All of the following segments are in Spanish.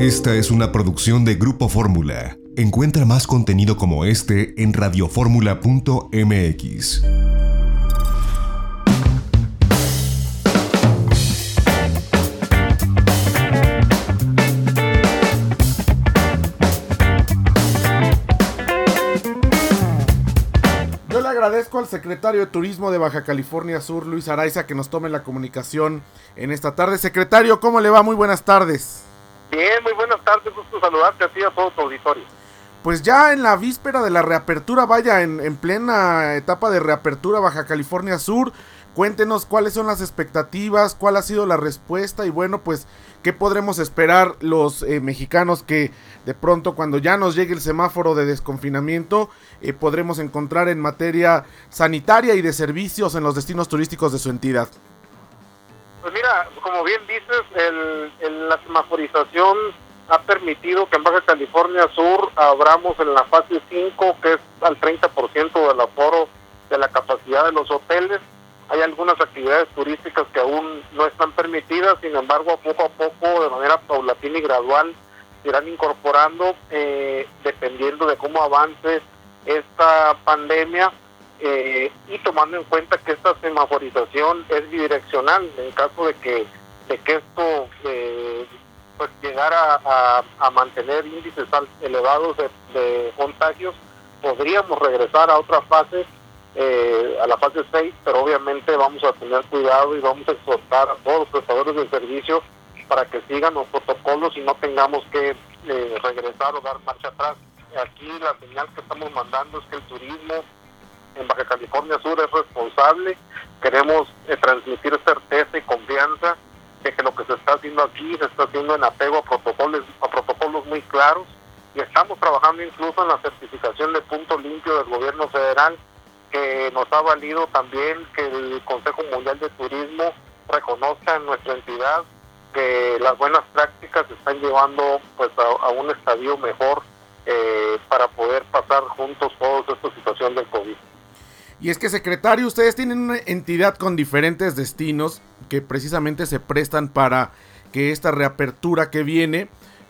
Esta es una producción de Grupo Fórmula. Encuentra más contenido como este en radioformula.mx. Yo le agradezco al secretario de Turismo de Baja California Sur, Luis Araiza, que nos tome la comunicación en esta tarde. Secretario, ¿cómo le va? Muy buenas tardes. Bien, muy buenas tardes, gusto saludarte a a todo tu auditorio. Pues ya en la víspera de la reapertura, vaya, en, en plena etapa de reapertura Baja California Sur, cuéntenos cuáles son las expectativas, cuál ha sido la respuesta y bueno, pues qué podremos esperar los eh, mexicanos que de pronto cuando ya nos llegue el semáforo de desconfinamiento eh, podremos encontrar en materia sanitaria y de servicios en los destinos turísticos de su entidad. Pues mira, como bien dices, el, el- la semaforización ha permitido que en Baja California Sur abramos en la fase 5, que es al 30% del aforo de la capacidad de los hoteles. Hay algunas actividades turísticas que aún no están permitidas, sin embargo, poco a poco, de manera paulatina y gradual, se irán incorporando eh, dependiendo de cómo avance esta pandemia eh, y tomando en cuenta que esta semaforización es bidireccional en caso de que de que esto eh, pues llegara a, mantener índices elevados de, de contagios podríamos regresar a otra fase eh, a la fase 6 pero obviamente vamos a tener cuidado y vamos a exhortar a todos los prestadores de servicio para que sigan los protocolos y no tengamos que eh, regresar o dar marcha atrás. Aquí la señal que estamos mandando es que el turismo en Baja California Sur es responsable. Queremos eh, transmitir certeza y confianza de que lo que se está haciendo aquí se está haciendo en apego a protocolos, a protocolos muy claros y estamos trabajando incluso en la certificación de punto limpio del gobierno federal que nos ha valido también que el Consejo Mundial de Turismo reconozca en nuestra entidad que las buenas prácticas se están llevando pues a, a un estadio mejor eh, para poder pasar juntos toda esta situación del COVID. Y es que, secretario, ustedes tienen una entidad con diferentes destinos que precisamente se prestan para que esta reapertura que viene,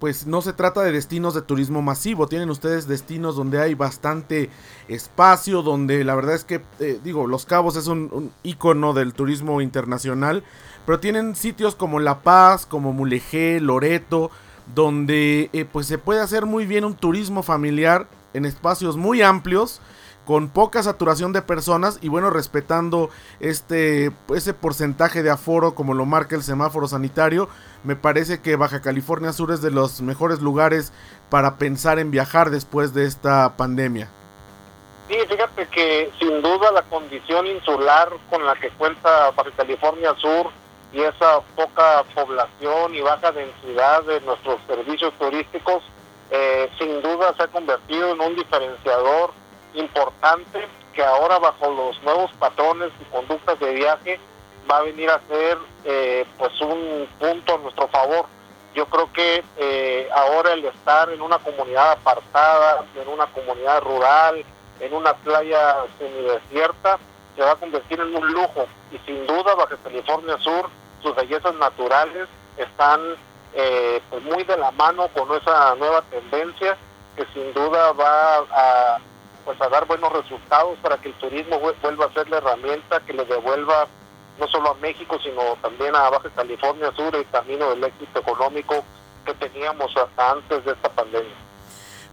pues no se trata de destinos de turismo masivo. Tienen ustedes destinos donde hay bastante espacio, donde la verdad es que, eh, digo, Los Cabos es un, ícono del turismo internacional, pero tienen sitios como La Paz, como Mulegé, Loreto, donde eh, pues se puede hacer muy bien un turismo familiar en espacios muy amplios con poca saturación de personas y bueno, respetando este ese porcentaje de aforo como lo marca el semáforo sanitario, me parece que Baja California Sur es de los mejores lugares para pensar en viajar después de esta pandemia. Sí, fíjate que sin duda la condición insular con la que cuenta Baja California Sur y esa poca población y baja densidad de nuestros servicios turísticos, eh, sin duda se ha convertido en un diferenciador importante que ahora bajo los nuevos patrones y conductas de viaje va a venir a ser eh, pues un punto a nuestro favor. Yo creo que eh, ahora el estar en una comunidad apartada, en una comunidad rural, en una playa semidesierta, se va a convertir en un lujo. Y sin duda Baja California Sur, sus bellezas naturales están eh, pues muy de la mano con esa nueva tendencia que sin duda va a pues a dar buenos resultados para que el turismo vu- vuelva a ser la herramienta que le devuelva no solo a México sino también a Baja California Sur el camino del éxito económico que teníamos hasta antes de esta pandemia.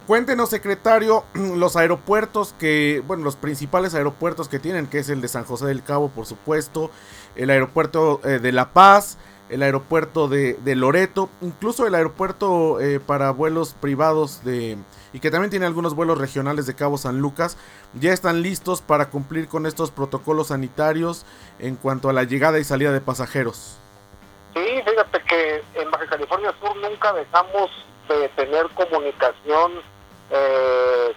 Cuéntenos, secretario, los aeropuertos que, bueno, los principales aeropuertos que tienen, que es el de San José del Cabo, por supuesto, el aeropuerto eh, de La Paz, el aeropuerto de, Loreto, incluso el aeropuerto eh, para vuelos privados de y que también tiene algunos vuelos regionales de Cabo San Lucas, ya están listos para cumplir con estos protocolos sanitarios en cuanto a la llegada y salida de pasajeros. Sí, fíjate que en Baja California Sur nunca dejamos de tener comunicación, eh,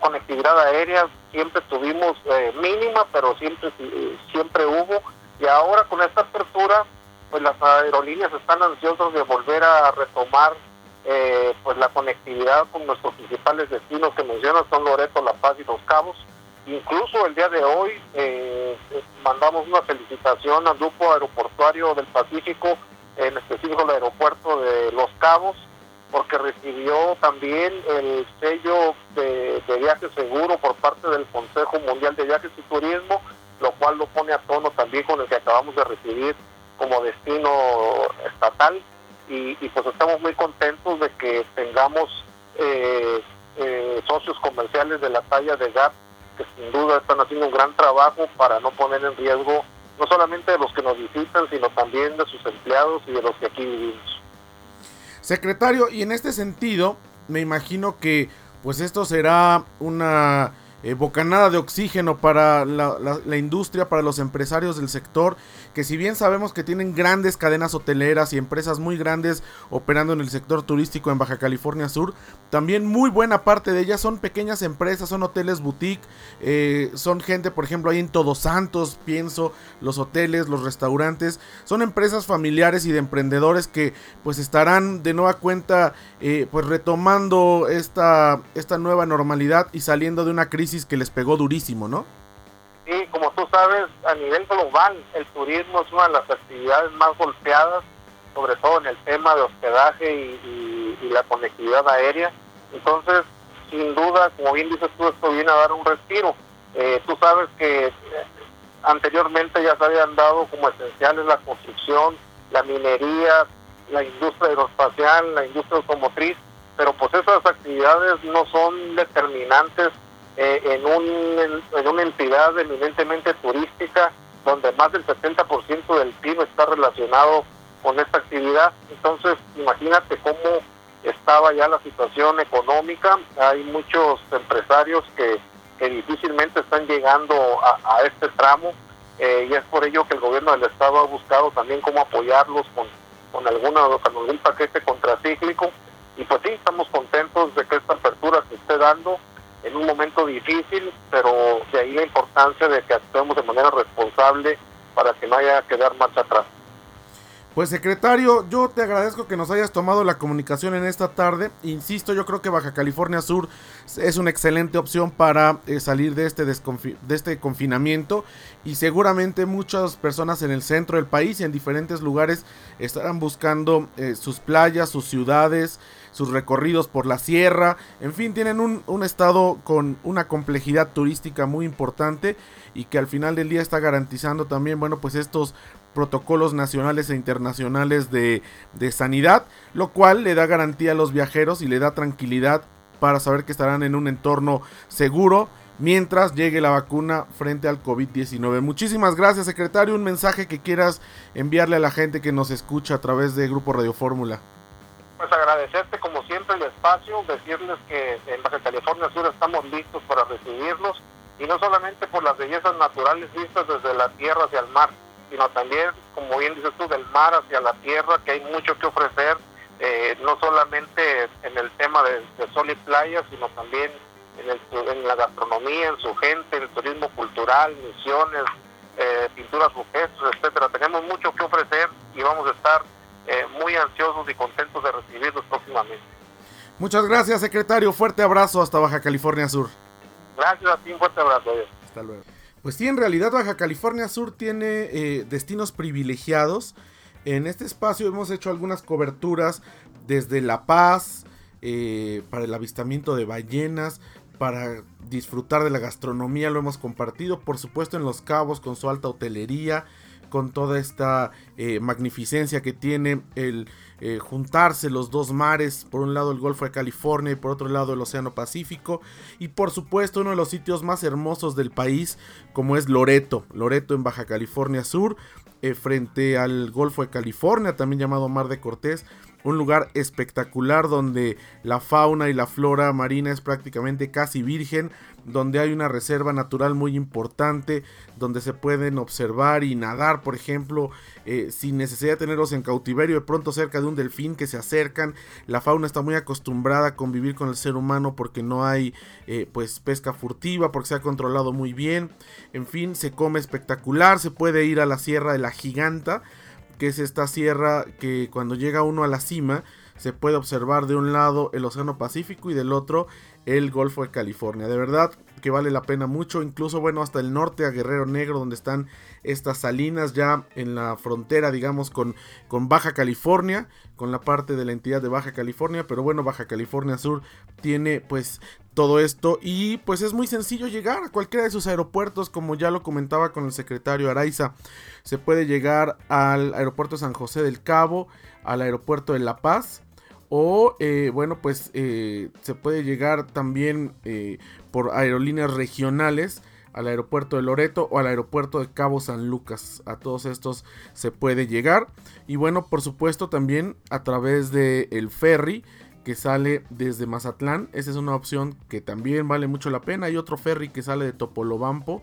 conectividad aérea, siempre tuvimos eh, mínima, pero siempre eh, siempre hubo. Y ahora con esta apertura, pues las aerolíneas están ansiosas de volver a retomar eh, pues la conectividad con nuestros principales destinos que mencionas, son Loreto, La Paz y Los Cabos. Incluso el día de hoy eh, mandamos una felicitación al grupo aeroportuario del Pacífico, en específico el aeropuerto de Los Cabos, porque recibió también el sello de, de viaje seguro por parte del Consejo Mundial de Viajes y Turismo, lo cual lo pone a tono también con el que acabamos de recibir como destino estatal y, pues estamos muy contentos de que tengamos eh, eh, socios comerciales de la talla de GAP que sin duda están haciendo un gran trabajo para no poner en riesgo no solamente de los que nos visitan, sino también de sus empleados y de los que aquí vivimos. Secretario, y en este sentido, me imagino que pues esto será una eh, bocanada de oxígeno para la, la, industria, para los empresarios del sector, que si bien sabemos que tienen grandes cadenas hoteleras y empresas muy grandes operando en el sector turístico en Baja California Sur, también muy buena parte de ellas son pequeñas empresas, son hoteles boutique, eh, son gente, por ejemplo, ahí en Todos Santos, pienso, los hoteles, los restaurantes, son empresas familiares y de emprendedores que pues estarán de nueva cuenta eh, pues retomando esta, esta nueva normalidad y saliendo de una crisis que les pegó durísimo, ¿no? Sabes, a nivel global el turismo es una de las actividades más golpeadas, sobre todo en el tema de hospedaje y, y la conectividad aérea. Entonces, sin duda, como bien dices tú, esto viene a dar un respiro. Eh, tú sabes que eh, anteriormente ya se habían dado como esenciales la construcción, la minería, la industria aeroespacial, la industria automotriz, pero pues esas actividades no son determinantes eh, en, un, en, una entidad eminentemente turística donde más del 70% del PIB está relacionado con esta actividad. Entonces, imagínate cómo estaba ya la situación económica. Hay muchos empresarios que, difícilmente están llegando a, a este tramo eh, y es por ello que el gobierno del Estado ha buscado también cómo apoyarlos con con, alguna, con algún paquete contracíclico. Y pues sí, estamos contentos de que esta apertura se esté dando en un momento difícil, pero de ahí la importancia de que actuemos de manera responsable para que no haya que dar marcha atrás. Pues secretario, yo te agradezco que nos hayas tomado la comunicación en esta tarde. Insisto, yo creo que Baja California Sur es una excelente opción para eh, salir de este, de este confinamiento y seguramente muchas personas en el centro del país y en diferentes lugares estarán buscando eh, sus playas, sus ciudades, sus recorridos por la sierra. En fin, tienen un, estado con una complejidad turística muy importante y que al final del día está garantizando también, bueno, pues estos protocolos nacionales e internacionales de, de, sanidad, lo cual le da garantía a los viajeros y le da tranquilidad para saber que estarán en un entorno seguro mientras llegue la vacuna frente al COVID-19. Muchísimas gracias, secretario. Un mensaje que quieras enviarle a la gente que nos escucha a través de Grupo Radio Fórmula. Pues agradecerte como siempre el espacio, decirles que en Baja California Sur estamos listos para recibirlos y no solamente por las bellezas naturales vistas desde la tierra hacia el mar, sino también, como bien dices tú, del mar hacia la tierra, que hay mucho que ofrecer, eh, no solamente en el tema de, sol y playa, sino también en, el, en, la gastronomía, en su gente, en el turismo cultural, misiones, eh, pinturas gestos, etcétera. Tenemos mucho que ofrecer y vamos a estar eh, muy ansiosos y contentos de recibirlos próximamente. Muchas gracias, secretario. Fuerte abrazo hasta Baja California Sur. Gracias a ti, un fuerte abrazo. Hasta luego. Pues sí, en realidad Baja California Sur tiene eh, destinos privilegiados. En este espacio hemos hecho algunas coberturas desde La Paz, eh, para el avistamiento de ballenas, para disfrutar de la gastronomía, lo hemos compartido, por supuesto en Los Cabos con su alta hotelería, con toda esta eh, magnificencia que tiene el eh, juntarse los dos mares, por un lado el Golfo de California y por otro lado el Océano Pacífico, y por supuesto uno de los sitios más hermosos del país, como es Loreto, Loreto en Baja California Sur, eh, frente al Golfo de California, también llamado Mar de Cortés, un lugar espectacular donde la fauna y la flora marina es prácticamente casi virgen, donde hay una reserva natural muy importante, donde se pueden observar y nadar, por ejemplo, eh, sin necesidad de tenerlos en cautiverio, de pronto cerca de un delfín que se acercan. La fauna está muy acostumbrada a convivir con el ser humano porque no hay eh, pues pesca furtiva, porque se ha controlado muy bien. En fin, se come espectacular, se puede ir a la Sierra de la Giganta que es esta sierra que cuando llega uno a la cima se puede observar de un lado el Océano Pacífico y del otro el Golfo de California. De verdad que vale la pena mucho, incluso bueno, hasta el norte a Guerrero Negro, donde están estas salinas ya en la frontera, digamos, con, con Baja California, con la parte de la entidad de Baja California, pero bueno, Baja California Sur tiene pues todo esto y pues es muy sencillo llegar a cualquiera de sus aeropuertos, como ya lo comentaba con el secretario Araiza, se puede llegar al aeropuerto San José del Cabo, al aeropuerto de La Paz, o eh, bueno, pues eh, se puede llegar también eh, por aerolíneas regionales al aeropuerto de Loreto o al aeropuerto de Cabo San Lucas. A todos estos se puede llegar. Y bueno, por supuesto también a través del el ferry que sale desde Mazatlán. Esa es una opción que también vale mucho la pena. Hay otro ferry que sale de Topolobampo.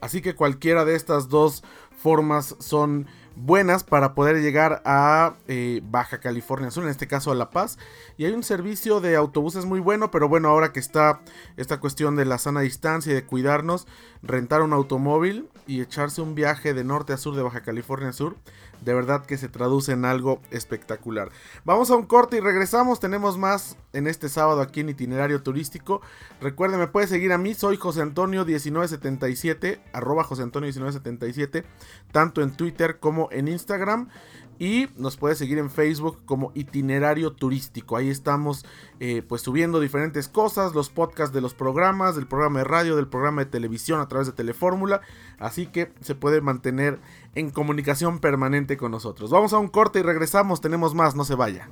Así que cualquiera de estas dos formas son buenas para poder llegar a eh, Baja California Sur, en este caso a La Paz. Y hay un servicio de autobuses muy bueno, pero bueno, ahora que está esta cuestión de la sana distancia y de cuidarnos, rentar un automóvil y echarse un viaje de norte a sur de Baja California Sur, de verdad que se traduce en algo espectacular. Vamos a un corte y regresamos, tenemos más en este sábado aquí en Itinerario Turístico. Recuerden, me puede seguir a mí, soy José Antonio 1977, arroba José Antonio 1977, tanto en Twitter como en Instagram. Y nos puede seguir en Facebook como itinerario turístico. Ahí estamos eh, pues subiendo diferentes cosas, los podcasts de los programas, del programa de radio, del programa de televisión a través de Telefórmula. Así que se puede mantener en comunicación permanente con nosotros. Vamos a un corte y regresamos. Tenemos más, no se vaya.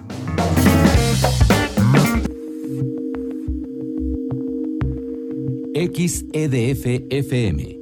XEDF FM